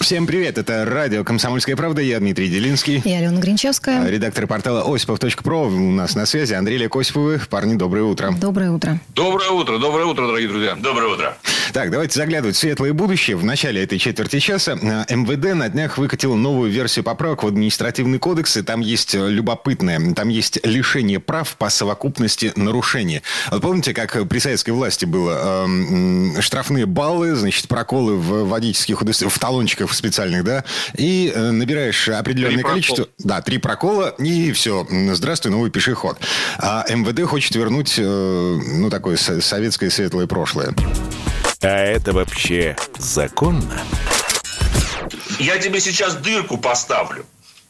Всем привет, это радио «Комсомольская правда», я Дмитрий Делинский. Я Алена Гринчевская. Редактор портала осипов.про у нас на связи. Андрей Лекосиповы. Парни, доброе утро. Доброе утро. Доброе утро, доброе утро, дорогие друзья. Доброе утро. Так, давайте заглядывать в светлое будущее. В начале этой четверти часа э, МВД на днях выкатил новую версию поправок в административный кодекс, и там есть э, любопытное. Там есть лишение прав по совокупности нарушений. Вот помните, как при советской власти было эм, штрафные баллы, значит, проколы в водительских удостоверениях, в талончиках специальных, да, и э, набираешь определенное Три количество... прокола. Да, три прокола, и все, здравствуй, новый пешеход. А МВД хочет вернуть, э, ну, такое со- советское светлое прошлое. А это вообще законно? Я тебе сейчас дырку поставлю.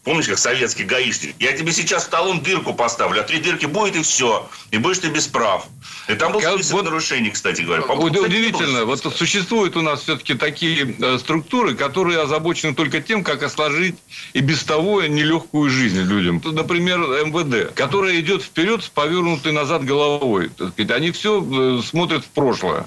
Помнишь, как советский гаишник? Я тебе сейчас в талон дырку поставлю, а три дырки будет и все. И будешь ты без прав. И там был список вот- нарушений, кстати говоря. По-моему, кстати, Удивительно, вот существуют у нас все-таки такие э, структуры, которые озабочены только тем, как осложить и без того нелегкую жизнь людям. Например, МВД, которая идет вперед с повернутой назад головой. Они все смотрят в прошлое.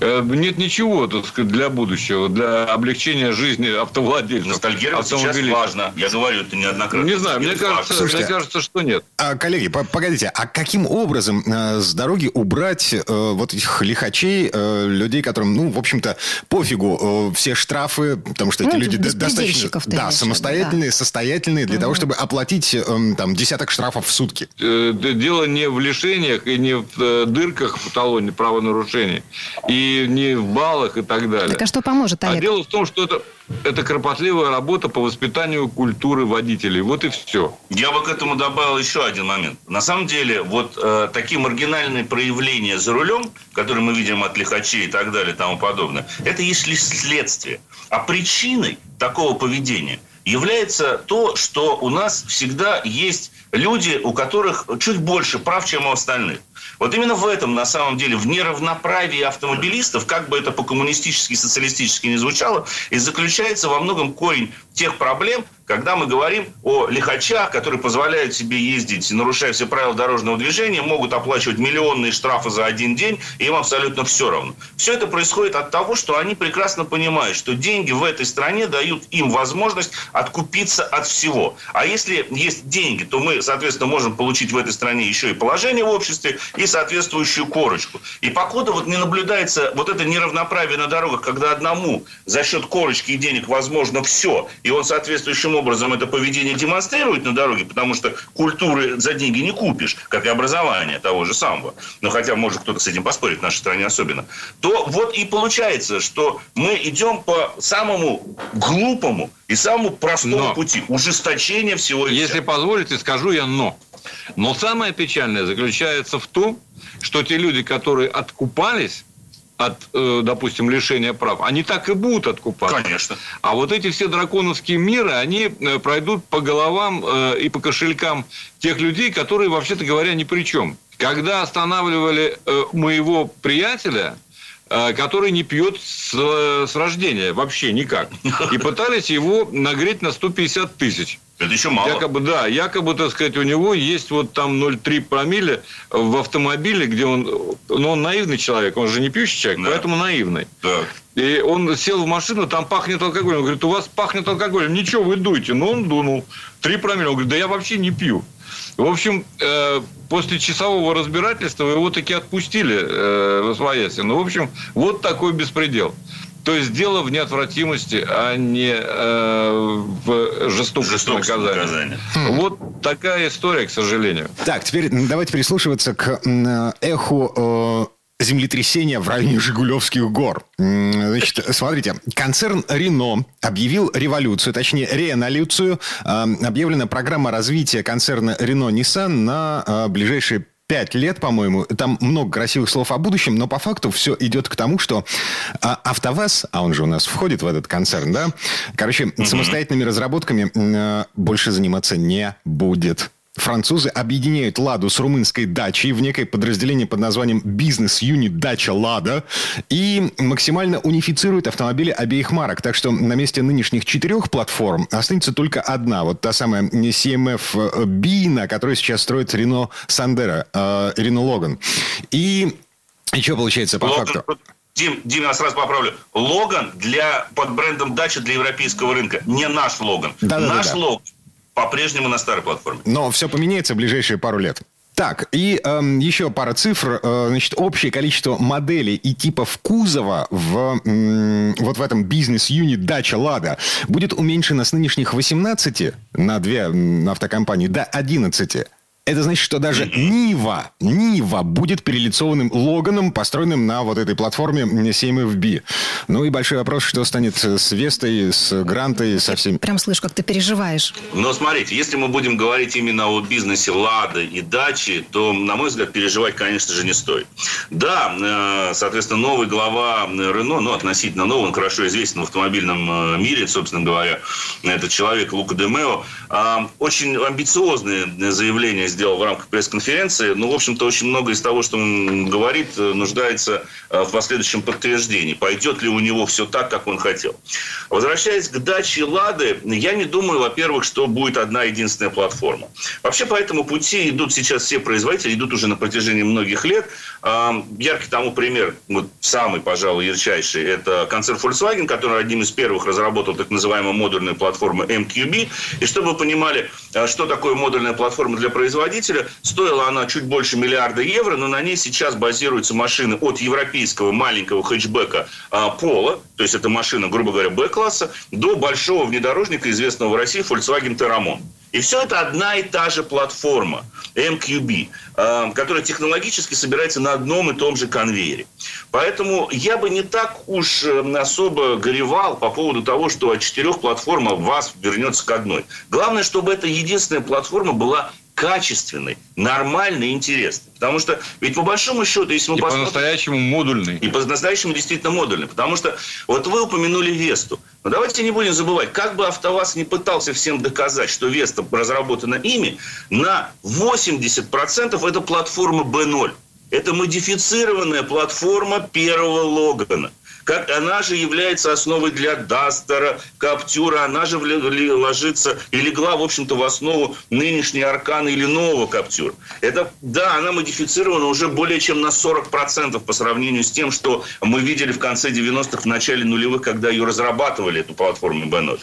Э, Нет ничего так сказать, для будущего, для облегчения жизни автовладельцев. Ностальгировать сейчас важно. Я говорю это неоднократно. Не знаю, мне кажется. Слушайте, мне кажется, что нет. А, коллеги, по- погодите, а каким образом э, с дороги убрать э, вот этих лихачей, э, людей, которым, ну, в общем-то, пофигу э, все штрафы, потому что эти Ну, люди этих до- достаточно да, самостоятельные, состоятельные для того, чтобы оплатить э, там десяток штрафов в сутки. Э, дело не в лишениях и не в э, дырках в талоне правонарушений, и не в баллах и так далее. Так а что поможет, А Олег? дело в том, что это, это кропотливая работа по воспитанию культуры водителей. Вот и все. Я бы к этому добавил еще один момент. На самом деле, вот э, такие маргинальные проявления за рулем, которые мы видим от лихачей и так далее и тому подобное, это есть лишь следствие. А причиной такого поведения является то, что у нас всегда есть люди, у которых чуть больше прав, чем у остальных. Вот именно в этом, на самом деле, в неравноправии автомобилистов, как бы это по-коммунистически, социалистически не звучало, и заключается во многом корень тех проблем, когда мы говорим о лихачах, которые позволяют себе ездить, нарушая все правила дорожного движения, могут оплачивать миллионные штрафы за один день, и им абсолютно все равно. Все это происходит от того, что они прекрасно понимают, что деньги в этой стране дают им возможность откупиться от всего. А если есть деньги, то мы, соответственно, можем получить в этой стране еще и положение в обществе, и соответствующую корочку. И покуда вот не наблюдается вот это неравноправие на дорогах, когда одному за счет корочки и денег возможно все, и он соответствующим образом это поведение демонстрирует на дороге, потому что культуры за деньги не купишь, как и образование того же самого. Но хотя может кто-то с этим поспорить, в нашей стране особенно. То вот и получается, что мы идем по самому глупому и самому простому Но. пути. Ужесточение всего и Если вся. позволите, скажу я «но». Но самое печальное заключается в том, что те люди, которые откупались от, э, допустим, лишения прав, они так и будут откупаться. Конечно. А вот эти все драконовские миры, они э, пройдут по головам э, и по кошелькам тех людей, которые, вообще-то говоря, ни при чем. Когда останавливали моего приятеля, который не пьет с, с рождения вообще никак, и пытались его нагреть на 150 тысяч. Это еще мало. Якобы, да, якобы, так сказать, у него есть вот там 0,3 промилле в автомобиле, где он... Ну, он наивный человек, он же не пьющий человек, Да. поэтому наивный. Так. И он сел в машину, там пахнет алкоголем. Он говорит, у вас пахнет алкоголем. Ничего, вы дуете. Но он дунул. Три промилле. Он говорит, да я вообще не пью. В общем, э, после часового разбирательства его таки отпустили э, в Освояси. Ну, в общем, вот такой беспредел. То есть дело в неотвратимости, а не э, в жестокости Жестокости наказания. наказания. Вот такая история, к сожалению. Так, теперь давайте прислушиваться к эху э, землетрясения в районе Жигулевских гор. Значит, смотрите, концерн Рено объявил революцию, точнее, реаналюцию. Э, Объявлена программа развития концерна Рено-Ниссан на э, ближайшие пять лет, по-моему. Там много красивых слов о будущем, но по факту все идет к тому, что а, АвтоВАЗ, а он же у нас входит в этот концерн, да? Короче, самостоятельными разработками э, больше заниматься не будет. Французы объединяют «Ладу» с румынской «Дачей» в некое подразделение под названием «Бизнес-юнит Дача Лада» и максимально унифицируют автомобили обеих марок. Так что на месте нынешних четырех платформ останется только одна. Вот та самая CMF-B, на которой сейчас строит Рено Сандера, э, Рено Логан. И и что получается по Логан, факту? Дим, Дим, я сразу поправлю. Логан для, под брендом Дача для европейского рынка. Не наш Логан. Да, да, наш да, да. Логан по-прежнему на старой платформе. Но все поменяется в ближайшие пару лет. Так, и эм, еще пара цифр. Э, значит, общее количество моделей и типов кузова в, м, вот в этом бизнес-юнит «Дача Лада» будет уменьшено с нынешних 18 на две автокомпании до 11. Это значит, что даже Нива, Нива будет перелицованным Логаном, построенным на вот этой платформе CMFB. Ну и большой вопрос, что станет с Вестой, с Грантой, со всеми. Прям слышу, как ты переживаешь. Но смотрите, если мы будем говорить именно о бизнесе Лады и Дачи, то, на мой взгляд, переживать, конечно же, не стоит. Да, э, соответственно, новый глава Рено, ну, относительно новый, он хорошо известен в автомобильном э, мире, собственно говоря, этот человек Лука Демео, а, очень амбициозные заявления сделал в рамках пресс-конференции. Ну, в общем-то, очень много из того, что он говорит, э, нуждается э, в последующем подтверждении. Пойдет ли у него все так, как он хотел. Возвращаясь к даче «Лады», я не думаю, во-первых, что будет одна единственная платформа. Вообще, по этому пути идут сейчас все производители, идут уже на протяжении многих лет. Яркий тому пример, вот самый, пожалуй, ярчайший, это концерн Volkswagen, который одним из первых разработал так называемую модульную платформу MQB. И чтобы вы понимали, э, что такое модульная платформа для производителя, производителя. Стоила она чуть больше миллиарда евро, но на ней сейчас базируются машины от европейского маленького хэтчбека а, Пола, то есть это машина, грубо говоря, Б-класса, до большого внедорожника, известного в России, Volkswagen Terramon. И все это одна и та же платформа MQB, а, которая технологически собирается на одном и том же конвейере. Поэтому я бы не так уж э, особо горевал по поводу того, что от четырех платформ вас вернется к одной. Главное, чтобы эта единственная платформа была качественный, нормальный, интересный. Потому что, ведь по большому счету, если мы и посмотрим... по-настоящему модульный. И по-настоящему действительно модульный. Потому что, вот вы упомянули Весту. Но давайте не будем забывать, как бы АвтоВАЗ не пытался всем доказать, что Веста разработана ими, на 80% это платформа B0. Это модифицированная платформа первого Логана – как она же является основой для Дастера, Каптюра, она же ложится и легла, в общем-то, в основу нынешней Аркана или нового Каптюра. Это, да, она модифицирована уже более чем на 40% по сравнению с тем, что мы видели в конце 90-х, в начале нулевых, когда ее разрабатывали, эту платформу b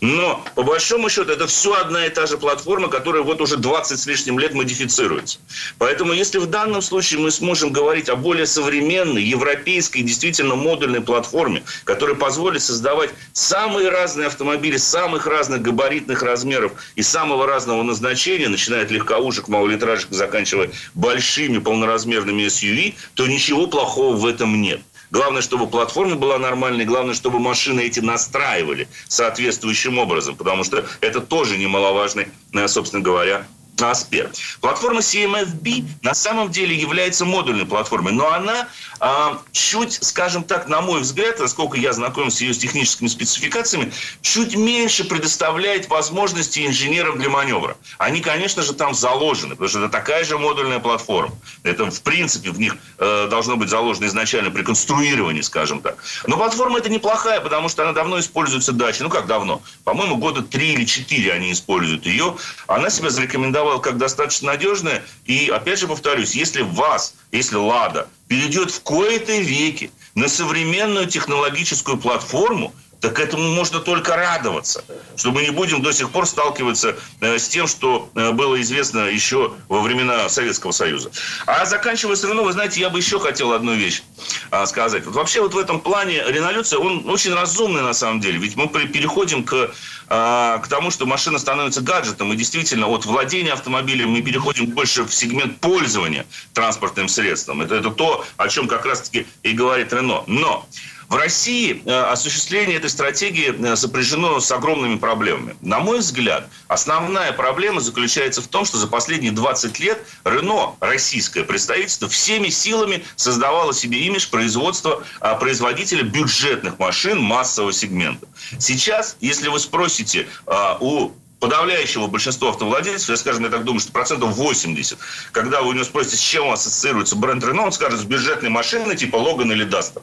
Но, по большому счету, это все одна и та же платформа, которая вот уже 20 с лишним лет модифицируется. Поэтому, если в данном случае мы сможем говорить о более современной, европейской, действительно модульной платформе, которая позволит создавать самые разные автомобили самых разных габаритных размеров и самого разного назначения, начиная от легковушек, малолитражек, заканчивая большими полноразмерными SUV, то ничего плохого в этом нет. Главное, чтобы платформа была нормальной, главное, чтобы машины эти настраивали соответствующим образом, потому что это тоже немаловажный, э, собственно говоря, аспект. Платформа CMFB на самом деле является модульной платформой, но она а, чуть, скажем так, на мой взгляд, насколько я знаком с ее техническими спецификациями, чуть меньше предоставляет возможности инженерам для маневра. Они, конечно же, там заложены, потому что это такая же модульная платформа. Это, в принципе, в них э, должно быть заложено изначально при конструировании, скажем так. Но платформа это неплохая, потому что она давно используется дачей. Ну, как давно? По-моему, года три или четыре они используют ее. Она себя зарекомендовала как достаточно надежная. И, опять же, повторюсь, если вас, если «Лада» перейдет в кои-то веки на современную технологическую платформу, так этому можно только радоваться, что мы не будем до сих пор сталкиваться э, с тем, что э, было известно еще во времена Советского Союза. А заканчивая с Рено, вы знаете, я бы еще хотел одну вещь а, сказать. Вот вообще вот в этом плане ренолюция, он очень разумный на самом деле. Ведь мы переходим к, а, к тому, что машина становится гаджетом. И действительно, от владения автомобилем мы переходим больше в сегмент пользования транспортным средством. Это, это то, о чем как раз-таки и говорит Рено. Но в России э, осуществление этой стратегии э, сопряжено с огромными проблемами. На мой взгляд, основная проблема заключается в том, что за последние 20 лет Рено, российское представительство, всеми силами создавало себе имидж производства а, производителя бюджетных машин массового сегмента. Сейчас, если вы спросите а, у подавляющего большинства автовладельцев, я, скажем, я так думаю, что процентов 80, когда вы у него спросите, с чем ассоциируется бренд Рено, он скажет, с бюджетной машиной типа Логан или Дастер.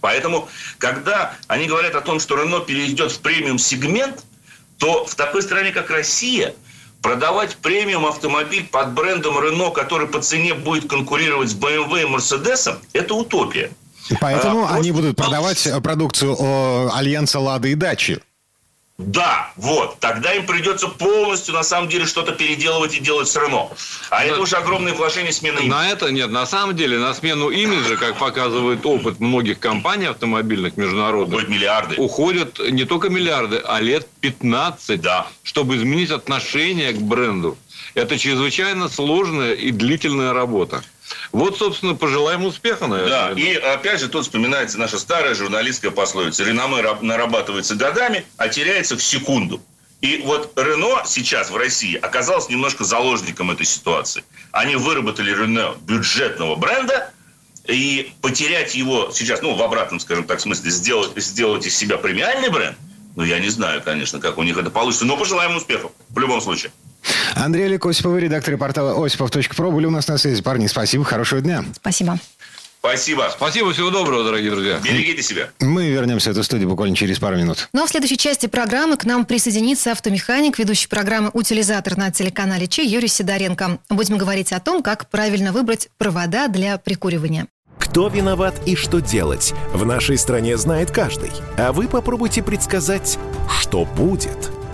Поэтому, когда они говорят о том, что Рено перейдет в премиум-сегмент, то в такой стране, как Россия, продавать премиум автомобиль под брендом Рено, который по цене будет конкурировать с BMW и Mercedes, это утопия. Поэтому а, они будут продавать продукцию Альянса Лады и Дачи. Да, вот. Тогда им придется полностью, на самом деле, что-то переделывать и делать с Рено. А Но... это уже огромное вложение смены имиджа. На это нет. На самом деле, на смену имиджа, как показывает опыт многих компаний автомобильных международных, уходят миллиарды. Уходят не только миллиарды, а лет 15, да. чтобы изменить отношение к бренду. Это чрезвычайно сложная и длительная работа. Вот, собственно, пожелаем успеха, наверное. Да, и опять же тут вспоминается наша старая журналистская пословица. Реноме нарабатывается годами, а теряется в секунду. И вот Рено сейчас в России оказался немножко заложником этой ситуации. Они выработали Рено бюджетного бренда, и потерять его сейчас, ну, в обратном, скажем так, смысле, сделать, сделать из себя премиальный бренд, ну, я не знаю, конечно, как у них это получится, но пожелаем успехов в любом случае. Андрей Олег Осипов, редактор портала осипов.про были у нас на связи. Парни, спасибо, хорошего дня. Спасибо. Спасибо. Спасибо, всего доброго, дорогие друзья. Берегите себя. Мы вернемся в эту студию буквально через пару минут. Ну а в следующей части программы к нам присоединится автомеханик, ведущий программы «Утилизатор» на телеканале Че Юрий Сидоренко. Будем говорить о том, как правильно выбрать провода для прикуривания. Кто виноват и что делать, в нашей стране знает каждый. А вы попробуйте предсказать, что будет –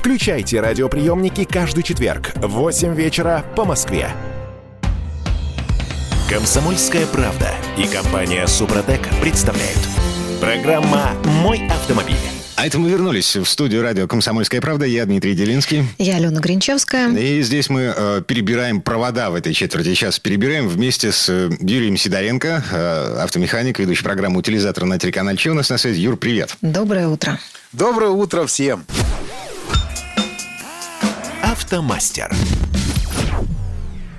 Включайте радиоприемники каждый четверг в 8 вечера по Москве. Комсомольская правда и компания Супротек представляют. Программа «Мой автомобиль». А это мы вернулись в студию радио «Комсомольская правда». Я Дмитрий Делинский. Я Алена Гринчевская. И здесь мы э, перебираем провода в этой четверти. Сейчас перебираем вместе с э, Юрием Сидоренко, э, автомеханик, ведущий программу «Утилизатор» на телеканале Че у нас на связи. Юр, привет. Доброе утро. Доброе утро всем. Автомастер.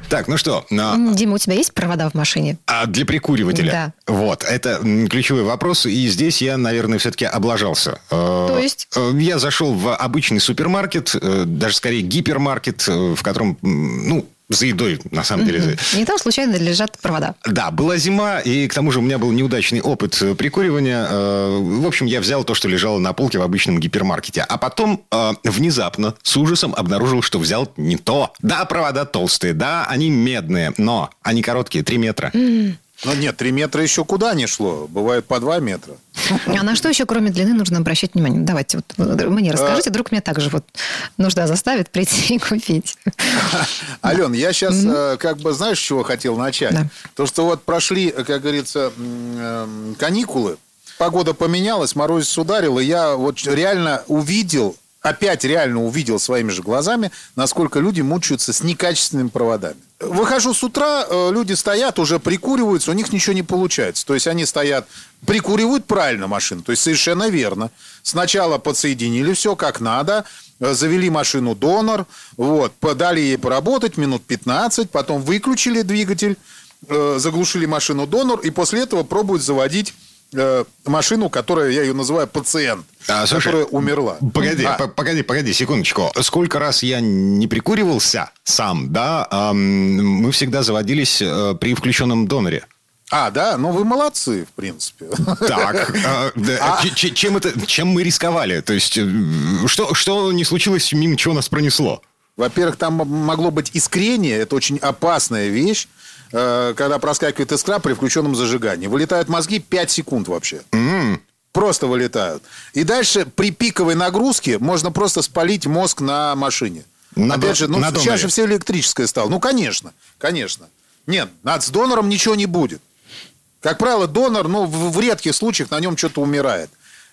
Так, ну что? На... Дима, у тебя есть провода в машине? А для прикуривателя? Да. Вот, это ключевой вопрос. И здесь я, наверное, все-таки облажался. Э, То есть? Э, я зашел в обычный супермаркет, э, даже скорее гипермаркет, в котором, ну, за едой, на самом деле. И там случайно лежат провода. Да, была зима, и к тому же у меня был неудачный опыт э, прикуривания. Э, в общем, я взял то, что лежало на полке в обычном гипермаркете. А потом э, внезапно с ужасом обнаружил, что взял не то. Да, провода толстые, да, они медные, но они короткие, 3 метра. Ну нет, 3 метра еще куда не шло. Бывает по 2 метра. А на что еще, кроме длины, нужно обращать внимание? Давайте вот мне расскажите, а... вдруг мне также вот нужда заставит прийти и купить. Ален, я сейчас mm-hmm. как бы, знаешь, с чего хотел начать? Да. То, что вот прошли, как говорится, эм, каникулы, погода поменялась, морозец ударил, и я вот реально увидел опять реально увидел своими же глазами, насколько люди мучаются с некачественными проводами. Выхожу с утра, э, люди стоят, уже прикуриваются, у них ничего не получается. То есть они стоят, прикуривают правильно машину, то есть совершенно верно. Сначала подсоединили все как надо, э, завели машину донор, вот, дали ей поработать минут 15, потом выключили двигатель, э, заглушили машину донор, и после этого пробуют заводить э, машину, которая, я ее называю пациент, а, слушай, которая умерла. Погоди, а. погоди, погоди, секундочку. Сколько раз я не прикуривался сам, да, эм, мы всегда заводились э, при включенном доноре. А, да? Ну, вы молодцы, в принципе. Так, э, а... чем, это, чем мы рисковали? То есть, э, что, что не случилось, мимо чего нас пронесло? Во-первых, там могло быть искрение, это очень опасная вещь, э, когда проскакивает искра при включенном зажигании. Вылетают мозги 5 секунд вообще. Mm. Просто вылетают. И дальше при пиковой нагрузке можно просто спалить мозг на машине. На Опять же, ну, на сейчас же все электрическое стало. Ну, конечно, конечно. Нет, с донором ничего не будет. Как правило, донор, ну, в, в редких случаях на нем что-то умирает.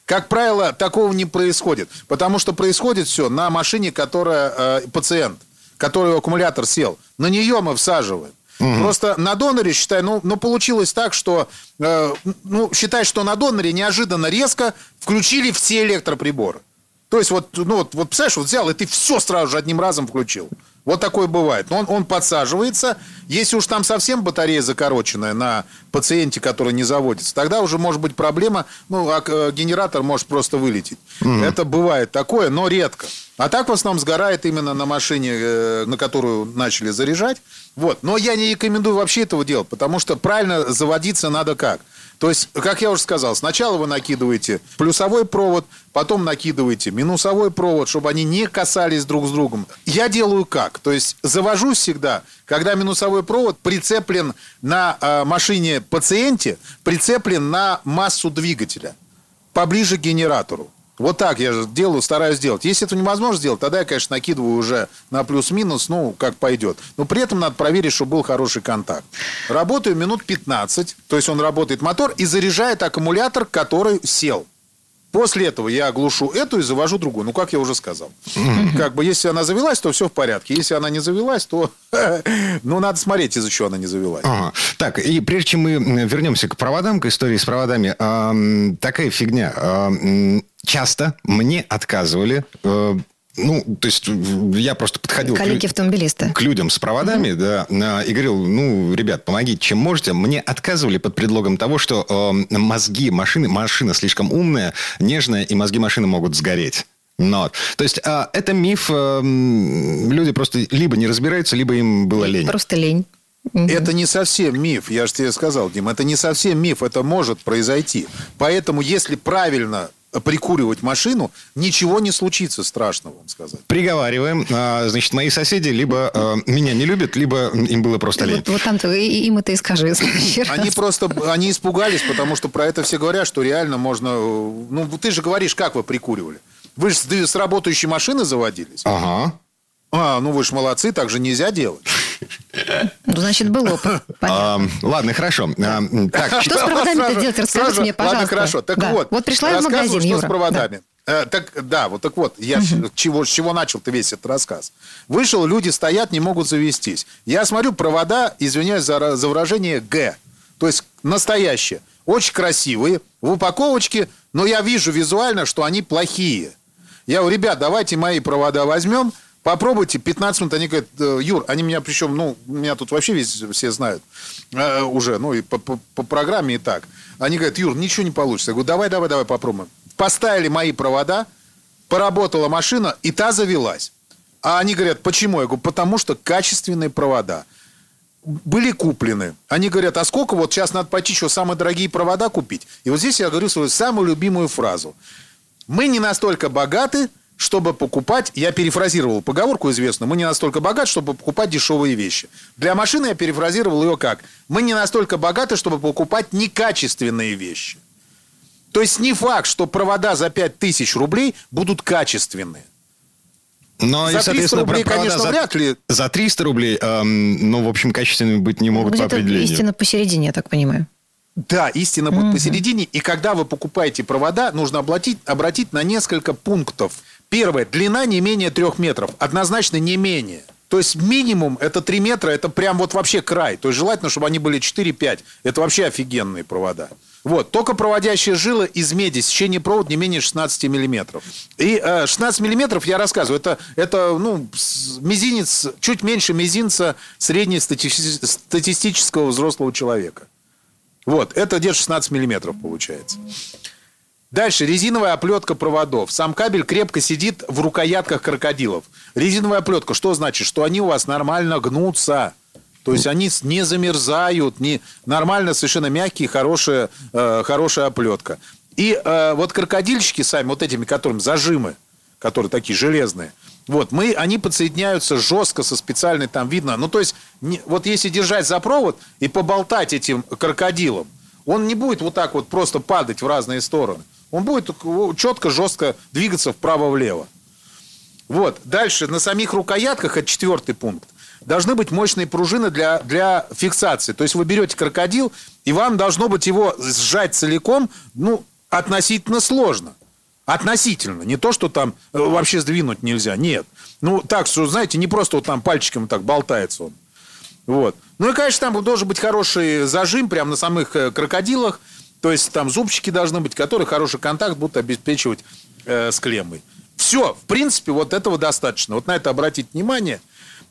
Как правило, такого не происходит. Потому что происходит все на машине, которая э, пациент, который аккумулятор сел. На нее мы всаживаем. Угу. Просто на доноре, считай, ну, ну получилось так, что, э, ну, считай, что на доноре неожиданно резко включили все электроприборы. То есть вот, ну, вот, вот представляешь, вот взял, и ты все сразу же одним разом включил. Вот такое бывает. Но он, он подсаживается. Если уж там совсем батарея закороченная на пациенте, который не заводится, тогда уже может быть проблема, ну, а э, генератор может просто вылететь. Mm. Это бывает такое, но редко. А так в основном сгорает именно на машине, э, на которую начали заряжать. Вот. Но я не рекомендую вообще этого делать, потому что правильно заводиться надо как – то есть, как я уже сказал, сначала вы накидываете плюсовой провод, потом накидываете минусовой провод, чтобы они не касались друг с другом. Я делаю как? То есть, завожусь всегда, когда минусовой провод прицеплен на э, машине пациенте, прицеплен на массу двигателя, поближе к генератору. Вот так я делаю, стараюсь делать. Если это невозможно сделать, тогда я, конечно, накидываю уже на плюс-минус, ну, как пойдет. Но при этом надо проверить, чтобы был хороший контакт. Работаю минут 15, то есть он работает мотор и заряжает аккумулятор, который сел. После этого я оглушу эту и завожу другую. Ну, как я уже сказал. Как бы, если она завелась, то все в порядке. Если она не завелась, то... ну, надо смотреть, из-за чего она не завелась. Ага. Так, и прежде чем мы вернемся к проводам, к истории с проводами, э, такая фигня. Э, часто мне отказывали э, ну, то есть я просто подходил Коллеги-автомобилисты. к людям с проводами, угу. да, и говорил, ну, ребят, помогите, чем можете. Мне отказывали под предлогом того, что э, мозги машины, машина слишком умная, нежная, и мозги машины могут сгореть. Но, то есть э, это миф, э, люди просто либо не разбираются, либо им было лень. Просто лень. Это не совсем миф, я же тебе сказал, Дим, это не совсем миф, это может произойти. Поэтому, если правильно прикуривать машину, ничего не случится страшного, вам сказать. Приговариваем. А, значит, мои соседи либо а, меня не любят, либо им было просто лень. Вот, вот там-то им это и скажи. Они просто, они испугались, потому что про это все говорят, что реально можно... Ну, ты же говоришь, как вы прикуривали. Вы же с работающей машины заводились. Ага. А, ну вы же молодцы, так же нельзя делать. Ну, значит, был опыт. А, ладно, хорошо. А, так, что с проводами-то делать? Расскажите мне, пожалуйста. Ладно, хорошо. Так да. вот. Вот пришла я в магазин, что Юра. с проводами. Да. Э, так, да, вот так вот, я угу. чего, с чего начал ты весь этот рассказ. Вышел, люди стоят, не могут завестись. Я смотрю, провода, извиняюсь за, за выражение, Г. То есть настоящие. Очень красивые, в упаковочке, но я вижу визуально, что они плохие. Я говорю, ребят, давайте мои провода возьмем, Попробуйте 15 минут. Они говорят, «Э, Юр, они меня причем, ну, меня тут вообще весь, все знают э, уже, ну, и по, по, по программе и так. Они говорят, Юр, ничего не получится. Я говорю, давай, давай, давай попробуем. Поставили мои провода, поработала машина, и та завелась. А они говорят, почему? Я говорю, потому что качественные провода были куплены. Они говорят, а сколько вот сейчас надо пойти еще самые дорогие провода купить? И вот здесь я говорю свою самую любимую фразу. Мы не настолько богаты, чтобы покупать, я перефразировал поговорку известную, мы не настолько богаты, чтобы покупать дешевые вещи. Для машины я перефразировал ее как, мы не настолько богаты, чтобы покупать некачественные вещи. То есть не факт, что провода за 5000 рублей будут качественные. Но, за 300 рублей, конечно, за, вряд ли. За 300 рублей, эм, ну, в общем, качественными быть не могут Где-то по определению. истина посередине, я так понимаю. Да, истина будет угу. посередине. И когда вы покупаете провода, нужно обратить, обратить на несколько пунктов. Первое. Длина не менее трех метров. Однозначно не менее. То есть минимум это 3 метра, это прям вот вообще край. То есть желательно, чтобы они были 4-5. Это вообще офигенные провода. Вот, только проводящая жила из меди, сечение провод не менее 16 миллиметров. И э, 16 миллиметров, я рассказываю, это, это ну, мизинец, чуть меньше мизинца среднестатистического взрослого человека. Вот, это где-то 16 миллиметров получается. Дальше, резиновая оплетка проводов. Сам кабель крепко сидит в рукоятках крокодилов. Резиновая оплетка, что значит? Что они у вас нормально гнутся. То есть они не замерзают, не... нормально, совершенно мягкие, хорошая, э, хорошая оплетка. И э, вот крокодильчики сами, вот этими, которым зажимы, которые такие железные, Вот, мы, они подсоединяются жестко со специальной там видно. Ну, то есть, не, вот если держать за провод и поболтать этим крокодилом, он не будет вот так вот просто падать в разные стороны. Он будет четко, жестко двигаться вправо-влево. Вот. Дальше на самих рукоятках, это четвертый пункт, должны быть мощные пружины для, для фиксации. То есть вы берете крокодил, и вам должно быть его сжать целиком, ну, относительно сложно. Относительно. Не то, что там э, вообще сдвинуть нельзя. Нет. Ну, так, что, знаете, не просто вот там пальчиком так болтается он. Вот. Ну и, конечно, там должен быть хороший зажим прямо на самых э, крокодилах. То есть там зубчики должны быть, которые хороший контакт будут обеспечивать э, с клеммой. Все, в принципе, вот этого достаточно. Вот на это обратить внимание.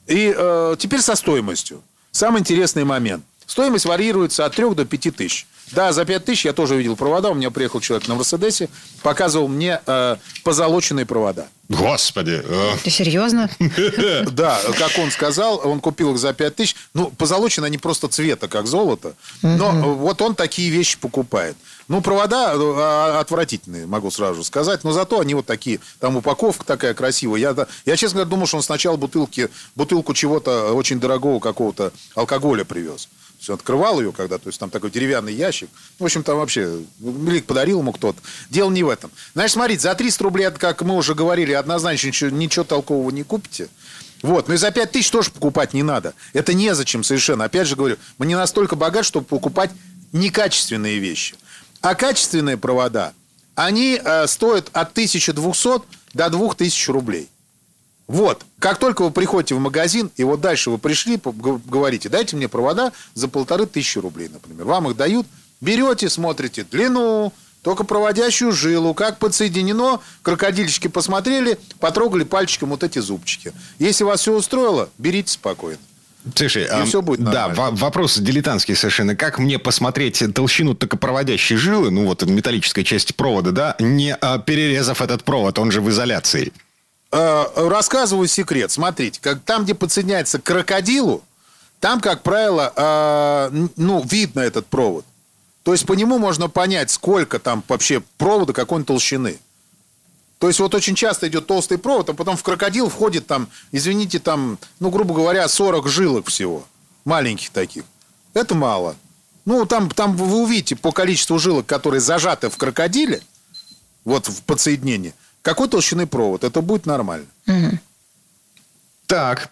И э, теперь со стоимостью. Самый интересный момент. Стоимость варьируется от 3 до 5 тысяч. Да, за 5 тысяч я тоже видел провода. У меня приехал человек на Мерседесе, показывал мне э, позолоченные провода. Господи. Э. Ты серьезно? Да, как он сказал, он купил их за 5 тысяч. Ну, позолоченные они просто цвета, как золото. Но вот он такие вещи покупает. Ну, провода э, отвратительные, могу сразу сказать. Но зато они вот такие. Там упаковка такая красивая. Я, я честно говоря, думал, что он сначала бутылки, бутылку чего-то очень дорогого какого-то алкоголя привез. Все, открывал ее когда, то есть там такой деревянный ящик. В общем, там вообще, или подарил ему кто-то. Дело не в этом. Значит, смотрите, за 300 рублей, как мы уже говорили, однозначно ничего, ничего толкового не купите. Вот, но и за 5 тысяч тоже покупать не надо. Это незачем совершенно. Опять же говорю, мы не настолько богат, чтобы покупать некачественные вещи. А качественные провода, они э, стоят от 1200 до 2000 рублей. Вот, как только вы приходите в магазин, и вот дальше вы пришли, говорите, дайте мне провода за полторы тысячи рублей, например. Вам их дают, берете, смотрите длину, только проводящую жилу, как подсоединено, крокодильчики посмотрели, потрогали пальчиком вот эти зубчики. Если вас все устроило, берите спокойно. Слушай, а, все будет нормально. да, вопрос дилетантский совершенно. Как мне посмотреть толщину токопроводящей жилы, ну вот металлической части провода, да, не а, перерезав этот провод, он же в изоляции? Э, рассказываю секрет. Смотрите, как, там, где подсоединяется к крокодилу, там, как правило, э, ну, видно этот провод. То есть по нему можно понять, сколько там вообще провода, какой он толщины. То есть вот очень часто идет толстый провод, а потом в крокодил входит там, извините, там, ну, грубо говоря, 40 жилок всего. Маленьких таких. Это мало. Ну, там, там вы увидите по количеству жилок, которые зажаты в крокодиле, вот в подсоединении – какой толщины провод? Это будет нормально. Угу. Так,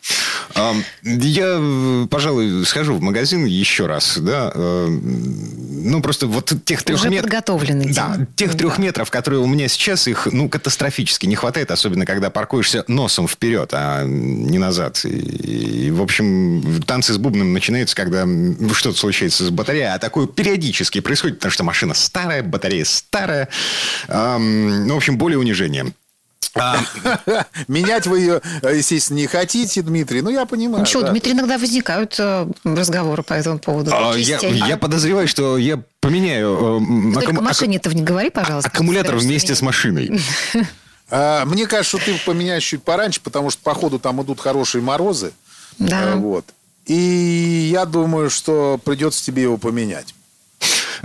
я, пожалуй, схожу в магазин еще раз, да, ну, просто вот тех трех Уже метров... подготовленный. Да, тех трех метров, которые у меня сейчас, их, ну, катастрофически не хватает, особенно когда паркуешься носом вперед, а не назад. И, в общем, танцы с бубном начинаются, когда что-то случается с батареей, а такое периодически происходит, потому что машина старая, батарея старая. Ну, в общем, более унижение. А. Менять вы ее, естественно, не хотите, Дмитрий. Ну, я понимаю. Ну что, да. Дмитрий, иногда возникают э, разговоры по этому поводу. А, я, я подозреваю, что я поменяю... Э, аккум... к машине этого не говори, пожалуйста. Аккумулятор вместе с машиной. А, мне кажется, что ты поменяешь чуть пораньше, потому что, походу, там идут хорошие морозы. Да. А, вот. И я думаю, что придется тебе его поменять.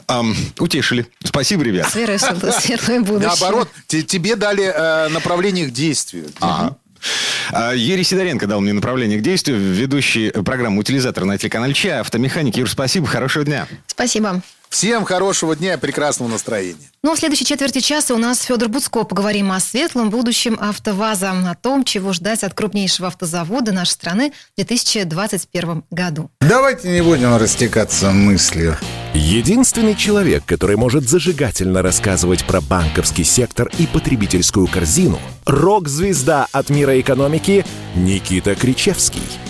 Эм, утешили. Спасибо, ребят. Светлое, светлое будущее. Наоборот, тебе дали э, направление к действию. Ага. А, Юрий Сидоренко дал мне направление к действию, ведущий программу «Утилизатор» на телеканале ЧА, автомеханик. Юр, спасибо, хорошего дня. Спасибо. Всем хорошего дня и прекрасного настроения. Ну, в следующей четверти часа у нас Федор Буцко. Поговорим о светлом будущем АвтоВАЗа, о том, чего ждать от крупнейшего автозавода нашей страны в 2021 году. Давайте не будем растекаться мыслью. Единственный человек, который может зажигательно рассказывать про банковский сектор и потребительскую корзину – рок-звезда от мира экономики Никита Кричевский –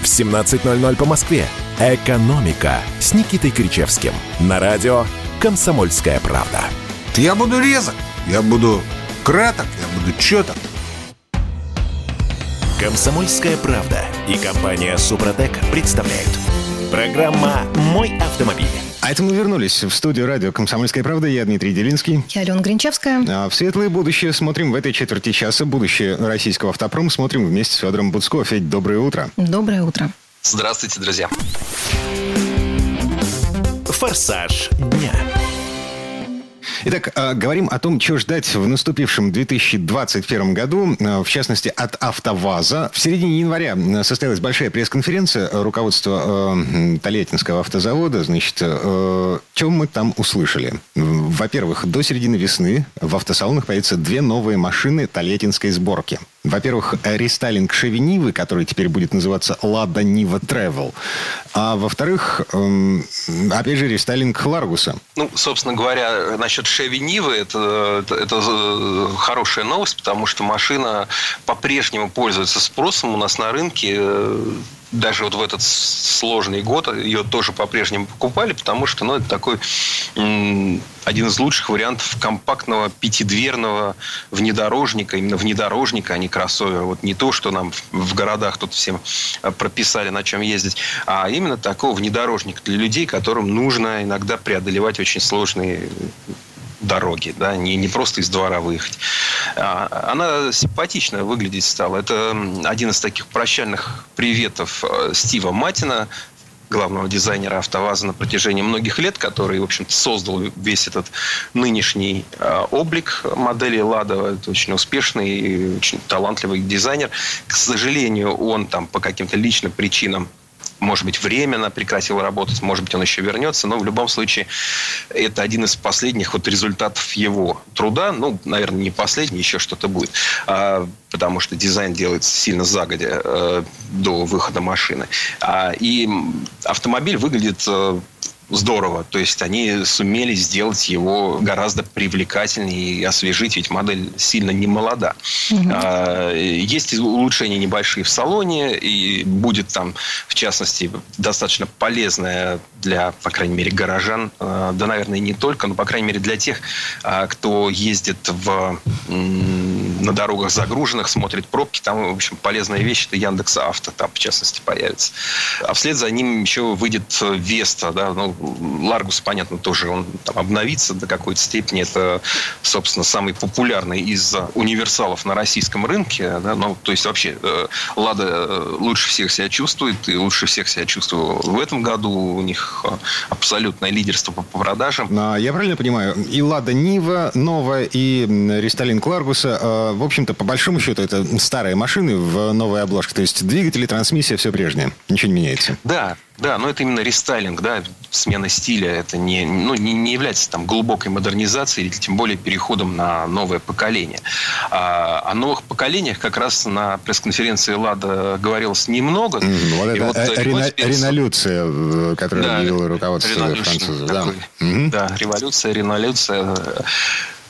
в 17.00 по Москве. «Экономика» с Никитой Кричевским. На радио «Комсомольская правда». Я буду резок, я буду краток, я буду четок. Комсомольская правда и компания Супротек представляют. Программа «Мой автомобиль». А это мы вернулись в студию радио «Комсомольская правда». Я Дмитрий Делинский. Я Алена Гринчевская. А в светлое будущее смотрим в этой четверти часа. Будущее российского автопрома смотрим вместе с Федором Буцко. Федь, доброе утро. Доброе утро. Здравствуйте, друзья. «Форсаж дня». Итак, а, говорим о том, что ждать в наступившем 2021 году, а, в частности, от АвтоВАЗа. В середине января состоялась большая пресс-конференция руководства Тольяттинского автозавода. Значит, что мы там услышали? Во-первых, до середины весны в автосалонах появятся две новые машины тольяттинской сборки. Во-первых, рестайлинг Шевинивы, который теперь будет называться Лада Нива Travel. А во-вторых, эм, опять же, рестайлинг Ларгуса. Ну, собственно говоря, насчет Шеви Нивы, это, это, это э, хорошая новость, потому что машина по-прежнему пользуется спросом у нас на рынке даже вот в этот сложный год ее тоже по-прежнему покупали, потому что ну, это такой один из лучших вариантов компактного пятидверного внедорожника, именно внедорожника, а не кроссовера. Вот не то, что нам в городах тут всем э, прописали, на чем ездить, а именно такого внедорожника для людей, которым нужно иногда преодолевать очень сложные дороги, да, не, не просто из двора выехать. А, она симпатично выглядеть стала. Это один из таких прощальных приветов э, Стива Матина, главного дизайнера АвтоВАЗа на протяжении многих лет, который, в общем создал весь этот нынешний э, облик модели «Лада». Это очень успешный и очень талантливый дизайнер. К сожалению, он там по каким-то личным причинам может быть, временно прекратил работать, может быть, он еще вернется, но в любом случае это один из последних вот результатов его труда, ну, наверное, не последний, еще что-то будет, а, потому что дизайн делается сильно загодя э, до выхода машины. А, и автомобиль выглядит э, здорово. То есть они сумели сделать его гораздо привлекательнее и освежить, ведь модель сильно не молода. Угу. Есть улучшения небольшие в салоне, и будет там, в частности, достаточно полезная для, по крайней мере, горожан, а, да, наверное, не только, но, по крайней мере, для тех, а, кто ездит в, на дорогах загруженных, смотрит пробки, там, в общем, полезная вещь, это Яндекс Авто, там, в частности, появится. А вслед за ним еще выйдет Веста, да, ну, Ларгус, понятно, тоже он там обновится до какой-то степени. Это, собственно, самый популярный из универсалов на российском рынке. Да? Ну, то есть вообще э, Лада э, лучше всех себя чувствует и лучше всех себя чувствовал в этом году. У них э, абсолютное лидерство по продажам. А, я правильно понимаю, и Лада Нива новая, и Ресталин Кларгуса, в общем-то, по большому счету, это старые машины в новой обложке. То есть двигатели, трансмиссия, все прежнее. Ничего не меняется. Да, да, но это именно рестайлинг, да, смена стиля. Это не, ну, не, не является там глубокой модернизацией или тем более переходом на новое поколение. А, о новых поколениях как раз на пресс-конференции «Лада» говорилось немного. Mm, вот это вот, э, Спенсер... ренолюция, э, которую да, объявило руководство французов. Да. Mm-hmm. да, революция, ренолюция.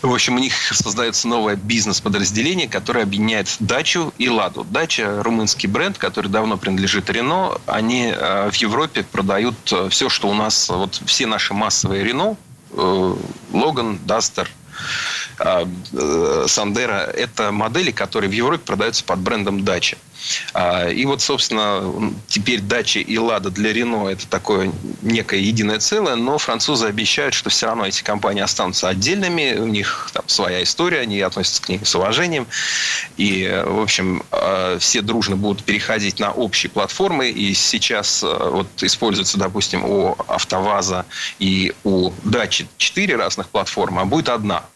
В общем, у них создается новое бизнес-подразделение, которое объединяет Дачу и Ладу. Дача – румынский бренд, который давно принадлежит Рено. Они э, в Европе продают э, все, что у нас, вот все наши массовые Рено, э, Логан, Дастер, Сандера – это модели, которые в Европе продаются под брендом Дача. А, и вот, собственно, теперь дача и Лада для Рено это такое некое единое целое, но французы обещают, что все равно эти компании останутся отдельными, у них там своя история, они относятся к ним с уважением. И, в общем, а, все дружно будут переходить на общие платформы. И сейчас а, вот используется, допустим, у АвтоВАЗа и у Дачи четыре разных платформы, а будет одна –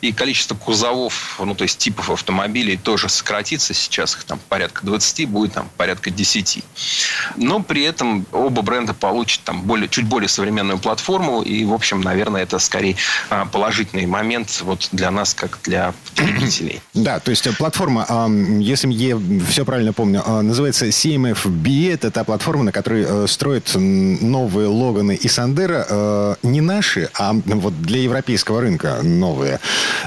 и количество кузовов, ну, то есть типов автомобилей тоже сократится. Сейчас их там порядка 20, будет там порядка 10. Но при этом оба бренда получат там более, чуть более современную платформу. И, в общем, наверное, это скорее а, положительный момент вот для нас, как для потребителей. Да, то есть платформа, если я все правильно помню, а, называется CMF-B. Это та платформа, на которой э, строят новые Логаны и Сандера. Э, не наши, а вот для европейского рынка новые.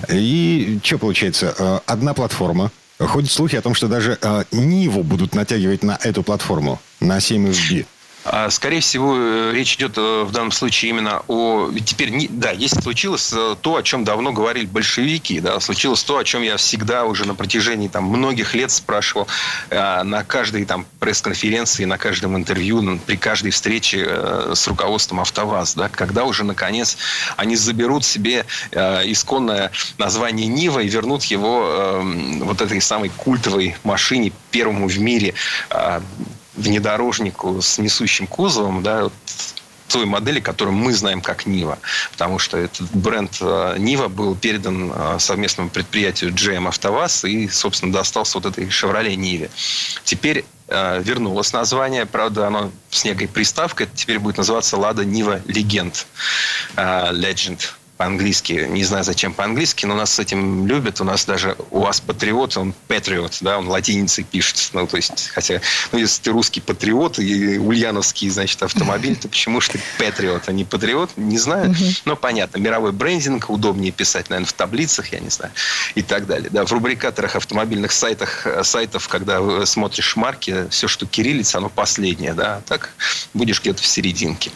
И что получается? Э, одна платформа. Ходят слухи о том, что даже э, Ниву будут натягивать на эту платформу, на 7FB. А, скорее всего, э, речь идет э, в данном случае именно о... Теперь, не... да, если случилось э, то, о чем давно говорили большевики, да, случилось то, о чем я всегда уже на протяжении там, многих лет спрашивал на каждой там, пресс-конференции, на каждом интервью, при каждой встрече с руководством АвтоВАЗ, да, когда уже, наконец, они заберут себе исконное название Нива и вернут его вот этой самой культовой машине, первому в мире внедорожнику с несущим кузовом, да, той модели, которую мы знаем как Нива. Потому что этот бренд э, Нива был передан э, совместному предприятию GM АвтоВАЗ и, собственно, достался вот этой Chevrolet Ниве. Теперь э, вернулось название, правда, оно с некой приставкой, теперь будет называться Лада Нива Legend. Legend по-английски. Не знаю, зачем по-английски, но нас с этим любят. У нас даже у вас патриот, он патриот, да, он латиницей пишет. Ну, то есть, хотя, ну, если ты русский патриот и ульяновский, значит, автомобиль, то почему же ты патриот, а не патриот? Не знаю. Но понятно. Мировой брендинг, удобнее писать, наверное, в таблицах, я не знаю, и так далее. Да, в рубрикаторах автомобильных сайтах, сайтов, когда смотришь марки, все, что кириллица, оно последнее, да, так будешь где-то в серединке.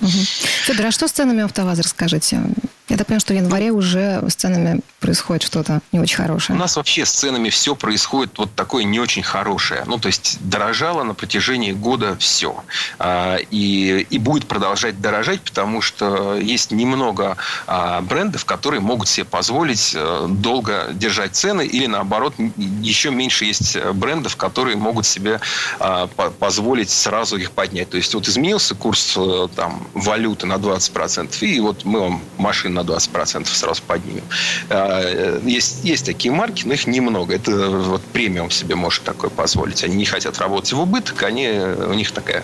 Федор, а что с ценами АвтоВАЗа, расскажите? Я так понимаю, что в январе уже с ценами происходит что-то не очень хорошее. У нас вообще с ценами все происходит вот такое не очень хорошее. Ну, то есть дорожало на протяжении года все. А, и, и будет продолжать дорожать, потому что есть немного а, брендов, которые могут себе позволить э, долго держать цены, или наоборот, еще меньше есть брендов, которые могут себе а, позволить сразу их поднять. То есть вот изменился курс э, там, валюты на 20%, и вот мы вам машину на 20% сразу поднимем. А, есть, есть такие марки, но их немного. Это вот премиум себе может такое позволить. Они не хотят работать в убыток, они, у них такая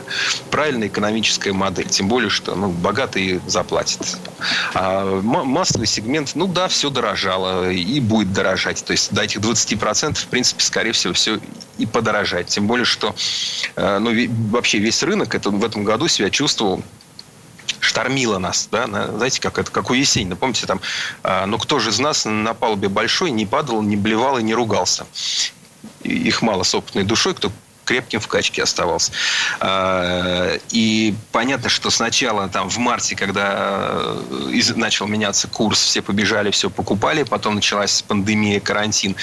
правильная экономическая модель. Тем более, что ну, богатые заплатят. А массовый сегмент, ну да, все дорожало и будет дорожать. То есть до этих 20% в принципе, скорее всего, все и подорожать. Тем более, что э, ну, вообще весь рынок это, в этом году себя чувствовал штормило нас, да, на, знаете, как это, как у Есенина. Помните, там, э, ну кто же из нас на палубе большой не падал, не блевал и не ругался. Их мало с опытной душой, кто крепким в качке оставался. А, и понятно, что сначала там в марте, когда начал меняться курс, все побежали, все покупали, потом началась пандемия, карантин.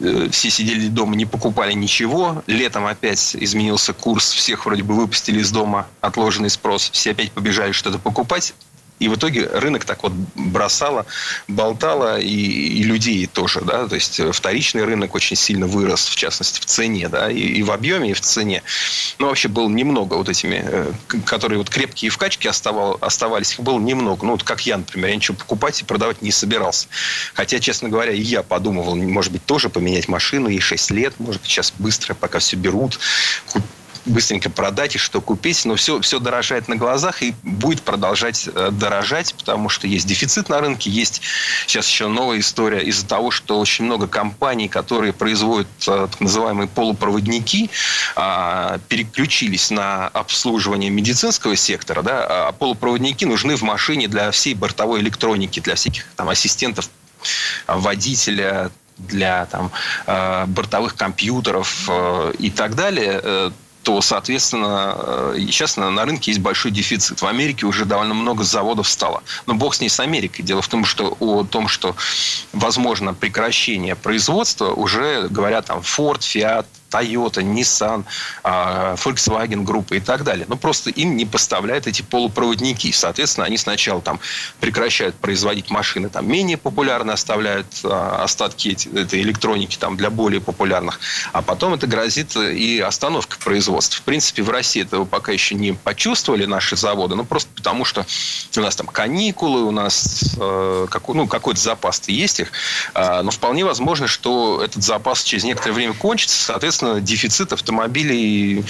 Э, все сидели дома, не покупали ничего. Летом опять изменился курс, всех вроде бы выпустили из дома, отложенный спрос, все опять побежали что-то покупать. И в итоге рынок так вот бросало, болтало, и, и людей тоже, да, то есть вторичный рынок очень сильно вырос, в частности, в цене, да, и, и в объеме, и в цене. Но вообще было немного вот этими, э, которые вот крепкие в качке оставал, оставались, их было немного. Ну, вот как я, например, я ничего покупать и продавать не собирался. Хотя, честно говоря, я подумывал, может быть, тоже поменять машину, ей 6 лет, может сейчас быстро, пока все берут, быстренько продать и что купить, но все, все дорожает на глазах и будет продолжать э, дорожать, потому что есть дефицит на рынке, есть сейчас еще новая история из-за того, что очень много компаний, которые производят э, так называемые полупроводники, а, переключились на обслуживание медицинского сектора, да, а полупроводники нужны в машине для всей бортовой электроники, для всяких там ассистентов водителя, для там, э, бортовых компьютеров и так далее то, соответственно, э, сейчас на, на рынке есть большой дефицит. В Америке уже довольно много заводов стало. Но бог с ней с Америкой. Дело в том, что о том, что возможно прекращение производства, уже говорят там Ford, Fiat, Toyota, Nissan, а, Volkswagen группы и так далее. Но просто им не поставляют эти полупроводники. Соответственно, они сначала там прекращают производить машины, там менее популярные, оставляют а, остатки этой электроники там для более популярных. А потом это грозит и остановка производства. В принципе, в России этого пока еще не почувствовали наши заводы, ну просто потому что у нас там каникулы, у нас э, какой, ну, какой-то запас есть их, э, но вполне возможно, что этот запас через некоторое время кончится, соответственно, соответственно, дефицит автомобилей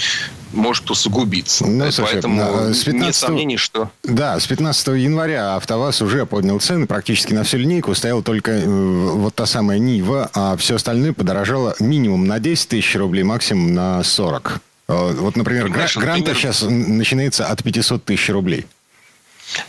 может усугубиться. Ну, Поэтому слушай, с 15... нет сомнений, что... Да, с 15 января АвтоВАЗ уже поднял цены практически на всю линейку. Стояла только э, вот та самая Нива, а все остальное подорожало минимум на 10 тысяч рублей, максимум на 40. Э, вот, например, Гранта сейчас начинается от 500 тысяч рублей.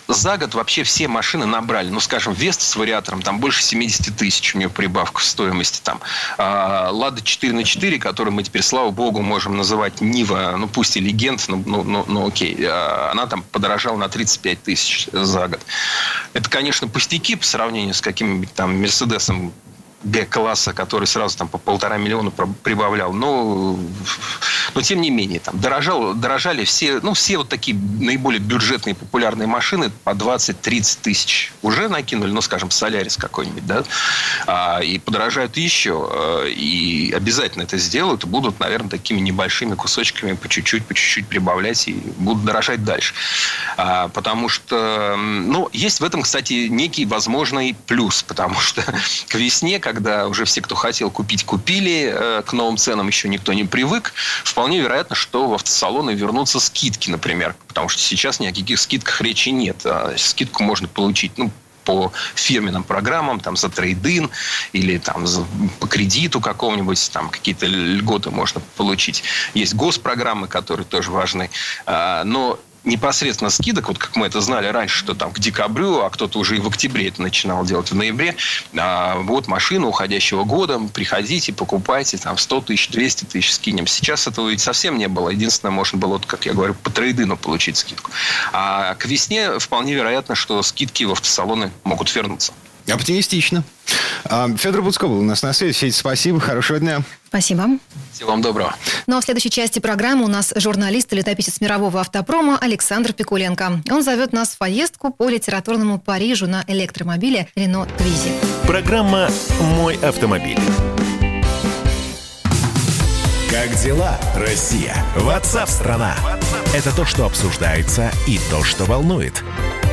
За год вообще все машины набрали. Ну, скажем, Веста с вариатором, там больше 70 тысяч у нее прибавка в стоимости. Там а, Лада 4 на 4, которую мы теперь, слава богу, можем называть Нива, ну, пусть и легенд, но, ну, ну, ну окей. А, она там подорожала на 35 тысяч за год. Это, конечно, пустяки по сравнению с каким-нибудь там Мерседесом Б-класса, который сразу там по полтора миллиона прибавлял. Но, но тем не менее, там дорожал, дорожали все, ну, все вот такие наиболее бюджетные популярные машины по 20-30 тысяч. Уже накинули, ну, скажем, Солярис какой-нибудь, да, а, и подорожают еще. Э, и обязательно это сделают, и будут, наверное, такими небольшими кусочками по чуть-чуть, по чуть-чуть прибавлять и будут дорожать дальше. А, потому что, ну, есть в этом, кстати, некий возможный плюс, потому что к весне, как когда уже все, кто хотел купить, купили, э, к новым ценам еще никто не привык, вполне вероятно, что в автосалоны вернутся скидки, например, потому что сейчас ни о каких скидках речи нет. А скидку можно получить, ну, по фирменным программам, там, за трейдин или там за, по кредиту какому-нибудь, там какие-то льготы можно получить. Есть госпрограммы, которые тоже важны. А, но непосредственно скидок, вот как мы это знали раньше, что там к декабрю, а кто-то уже и в октябре это начинал делать, в ноябре, а, вот машина уходящего года, приходите, покупайте, там 100 тысяч, 200 тысяч скинем. Сейчас этого ведь совсем не было. Единственное, можно было, вот, как я говорю, по трейдину получить скидку. А к весне вполне вероятно, что скидки в автосалоны могут вернуться. Оптимистично. А, Федор Буцко был у нас на связи. Федь, спасибо, хорошего дня. Спасибо. Всего вам доброго. Ну а в следующей части программы у нас журналист и летописец мирового автопрома Александр Пикуленко. Он зовет нас в поездку по литературному Парижу на электромобиле Рено Твизи. Программа «Мой автомобиль». Как дела, Россия? Ватсап-страна! Это то, что обсуждается и то, что волнует.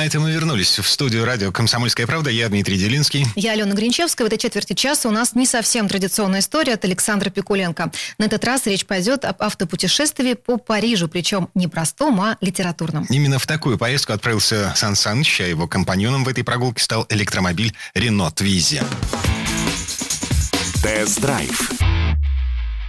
А это мы вернулись в студию радио «Комсомольская правда». Я Дмитрий Делинский. Я Алена Гринчевская. В этой четверти часа у нас не совсем традиционная история от Александра Пикуленко. На этот раз речь пойдет об автопутешествии по Парижу, причем не простом, а литературном. Именно в такую поездку отправился Сан Саныч, а его компаньоном в этой прогулке стал электромобиль «Рено Твизи». Тест-драйв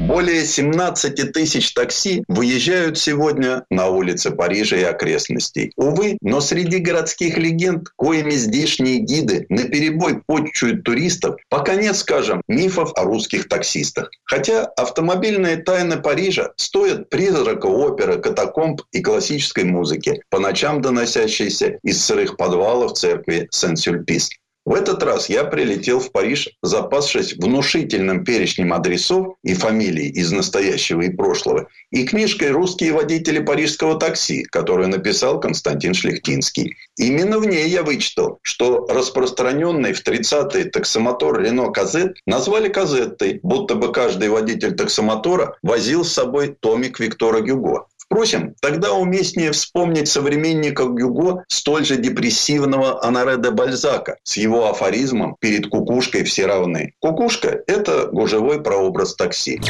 более 17 тысяч такси выезжают сегодня на улицы Парижа и окрестностей. Увы, но среди городских легенд, коими здешние гиды наперебой потчуют туристов, пока нет, скажем, мифов о русских таксистах. Хотя автомобильные тайны Парижа стоят призрака оперы, катакомб и классической музыки, по ночам доносящейся из сырых подвалов церкви Сен-Сюльпис. В этот раз я прилетел в Париж, запасшись внушительным перечнем адресов и фамилий из настоящего и прошлого, и книжкой «Русские водители парижского такси», которую написал Константин Шлехтинский. Именно в ней я вычитал, что распространенный в 30-е таксомотор «Рено Казет» назвали «Казеттой», будто бы каждый водитель таксомотора возил с собой томик Виктора Гюго. Впрочем, тогда уместнее вспомнить современника Гюго, столь же депрессивного Анаре де Бальзака, с его афоризмом «перед кукушкой все равны». Кукушка – это гужевой прообраз такси.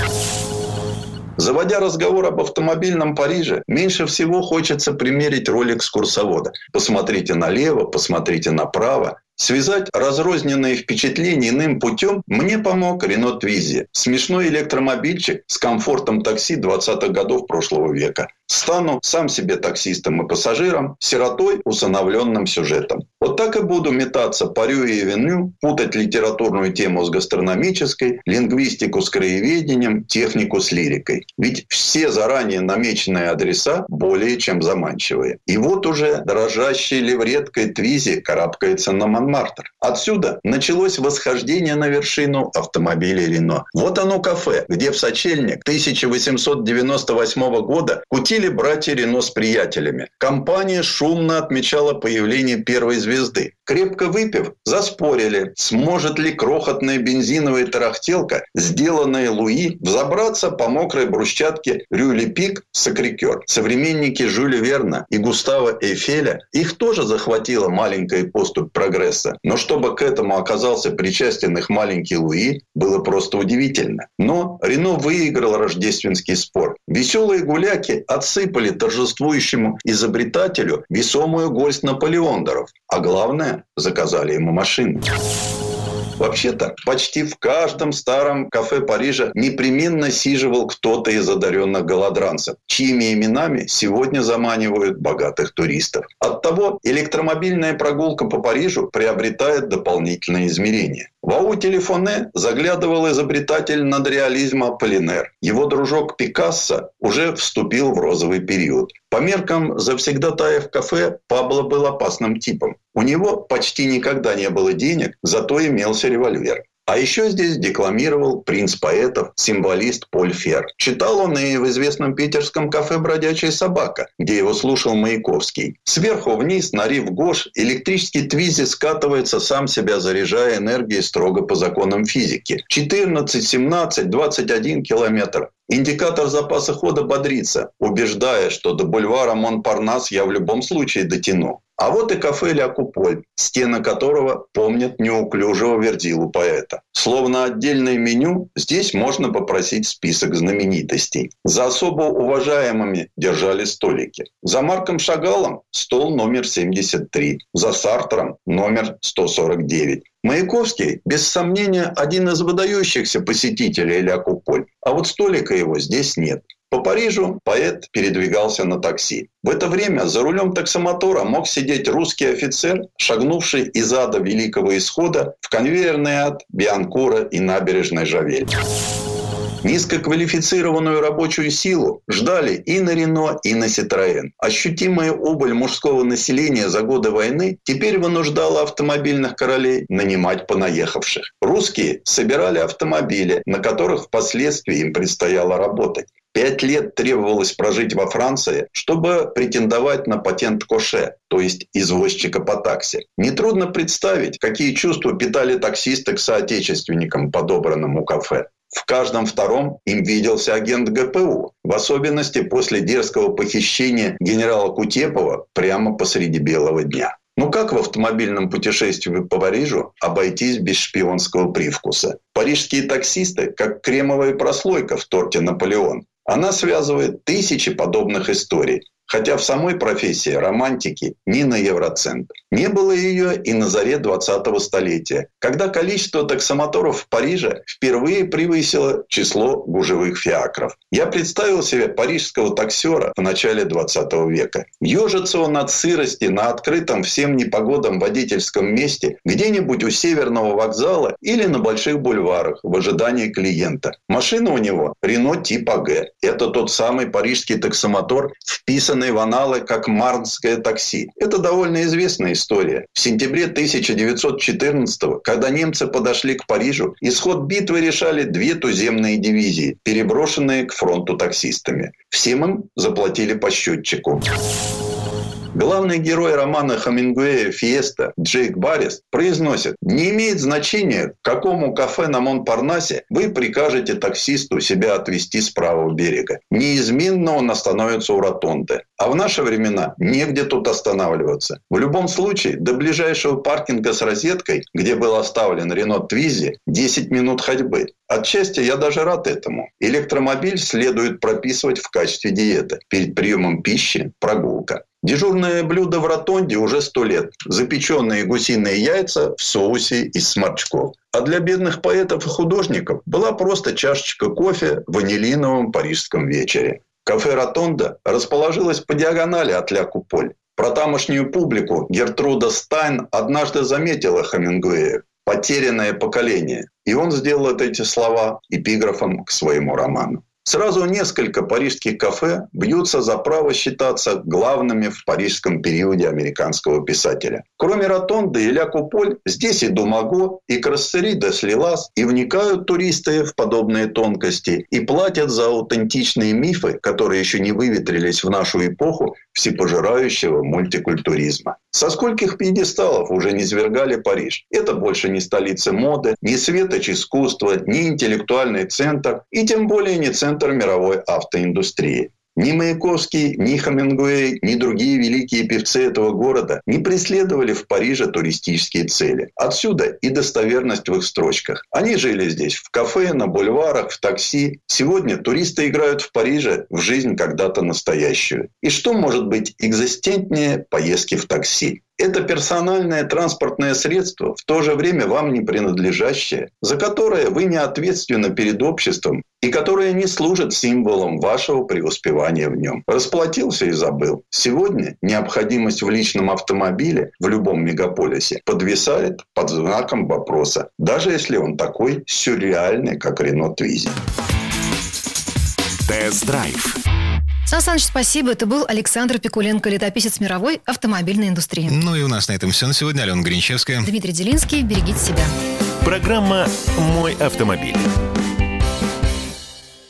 Заводя разговор об автомобильном Париже, меньше всего хочется примерить роль экскурсовода. Посмотрите налево, посмотрите направо. Связать разрозненные впечатления иным путем мне помог Рено Твизи. Смешной электромобильчик с комфортом такси 20-х годов прошлого века. Стану сам себе таксистом и пассажиром, сиротой, усыновленным сюжетом. Вот так и буду метаться по Рю и Веню, путать литературную тему с гастрономической, лингвистику с краеведением, технику с лирикой. Ведь все заранее намеченные адреса более чем заманчивые. И вот уже дрожащей левреткой Твизи карабкается на Монмартр. Отсюда началось восхождение на вершину автомобиля Рено. Вот оно кафе, где в сочельник 1898 года кутили Тусили братья Рено с приятелями. Компания шумно отмечала появление первой звезды. Крепко выпив, заспорили, сможет ли крохотная бензиновая тарахтелка, сделанная Луи, взобраться по мокрой брусчатке Рюли-Пик Сакрикер. Современники Жюля Верна и Густава Эйфеля, их тоже захватила маленькая поступь прогресса. Но чтобы к этому оказался причастен их маленький Луи, было просто удивительно. Но Рено выиграл рождественский спор. Веселые гуляки отсыпали торжествующему изобретателю весомую горсть наполеондеров. А главное, заказали ему машину. Вообще-то, почти в каждом старом кафе Парижа непременно сиживал кто-то из одаренных голодранцев, чьими именами сегодня заманивают богатых туристов. Оттого электромобильная прогулка по Парижу приобретает дополнительные измерения. В АУ Телефоне заглядывал изобретатель надреализма Полинер. Его дружок Пикассо уже вступил в розовый период. По меркам завсегдатаев кафе Пабло был опасным типом. У него почти никогда не было денег, зато имелся револьвер. А еще здесь декламировал принц поэтов, символист Поль Фер. Читал он и в известном питерском кафе «Бродячая собака», где его слушал Маяковский. Сверху вниз, на риф Гош, электрический твизи скатывается, сам себя заряжая энергией строго по законам физики. 14, 17, 21 километр. Индикатор запаса хода бодрится, убеждая, что до бульвара Монпарнас я в любом случае дотяну. А вот и кафе «Ля Куполь», стены которого помнят неуклюжего вердилу поэта. Словно отдельное меню, здесь можно попросить список знаменитостей. За особо уважаемыми держали столики. За Марком Шагалом стол номер 73. За Сартром номер 149. Маяковский, без сомнения, один из выдающихся посетителей Ля Куполь. А вот столика его здесь нет. По Парижу поэт передвигался на такси. В это время за рулем таксомотора мог сидеть русский офицер, шагнувший из ада Великого Исхода в конвейерный ад Бианкура и набережной Жавель. Низкоквалифицированную рабочую силу ждали и на Рено, и на Ситроен. Ощутимая убыль мужского населения за годы войны теперь вынуждала автомобильных королей нанимать понаехавших. Русские собирали автомобили, на которых впоследствии им предстояло работать. Пять лет требовалось прожить во Франции, чтобы претендовать на патент Коше, то есть извозчика по такси. Нетрудно представить, какие чувства питали таксисты к соотечественникам, подобранным у кафе. В каждом втором им виделся агент ГПУ, в особенности после дерзкого похищения генерала Кутепова прямо посреди белого дня. Ну как в автомобильном путешествии по Парижу обойтись без шпионского привкуса? Парижские таксисты, как кремовая прослойка в торте «Наполеон». Она связывает тысячи подобных историй. Хотя в самой профессии романтики ни на евроцент. Не было ее и на заре 20-го столетия, когда количество таксомоторов в Париже впервые превысило число гужевых фиакров. Я представил себе парижского таксера в начале 20 века. Ежится он от сырости на открытом всем непогодам водительском месте где-нибудь у северного вокзала или на больших бульварах в ожидании клиента. Машина у него Рено типа Г. Это тот самый парижский таксомотор, вписанный записанный в аналы как «Марнское такси». Это довольно известная история. В сентябре 1914 когда немцы подошли к Парижу, исход битвы решали две туземные дивизии, переброшенные к фронту таксистами. Всем им заплатили по счетчику. Главный герой романа Хамингуэя «Фиеста» Джейк Баррис произносит «Не имеет значения, к какому кафе на Монпарнасе вы прикажете таксисту себя отвезти с правого берега. Неизменно он остановится у ротонды. А в наши времена негде тут останавливаться. В любом случае, до ближайшего паркинга с розеткой, где был оставлен Рено Твизи, 10 минут ходьбы. Отчасти я даже рад этому. Электромобиль следует прописывать в качестве диеты. Перед приемом пищи – прогулка. Дежурное блюдо в ротонде уже сто лет. Запеченные гусиные яйца в соусе из сморчков. А для бедных поэтов и художников была просто чашечка кофе в ванилиновом парижском вечере. Кафе «Ротонда» расположилось по диагонали от Ля Куполь. Про тамошнюю публику Гертруда Стайн однажды заметила Хемингуэя «Потерянное поколение». И он сделал эти слова эпиграфом к своему роману. Сразу несколько парижских кафе бьются за право считаться главными в парижском периоде американского писателя. Кроме Ротонды и Ля Куполь, здесь и Думаго, и Крассери де Слилас, и вникают туристы в подобные тонкости, и платят за аутентичные мифы, которые еще не выветрились в нашу эпоху всепожирающего мультикультуризма. Со скольких пьедесталов уже не свергали Париж? Это больше не столица моды, не светоч искусства, не интеллектуальный центр и тем более не центр мировой автоиндустрии. Ни Маяковский, ни Хамингуэй, ни другие великие певцы этого города не преследовали в Париже туристические цели. Отсюда и достоверность в их строчках. Они жили здесь в кафе, на бульварах, в такси. Сегодня туристы играют в Париже в жизнь когда-то настоящую. И что может быть экзистентнее поездки в такси? Это персональное транспортное средство, в то же время вам не принадлежащее, за которое вы не ответственны перед обществом и которое не служит символом вашего преуспевания в нем. Расплатился и забыл. Сегодня необходимость в личном автомобиле в любом мегаполисе подвисает под знаком вопроса, даже если он такой сюрреальный, как Рено Твизи. Тест-драйв Сан Саныч, спасибо. Это был Александр Пикуленко, летописец мировой автомобильной индустрии. Ну и у нас на этом все на сегодня. Алена Гринчевская. Дмитрий Делинский. Берегите себя. Программа «Мой автомобиль».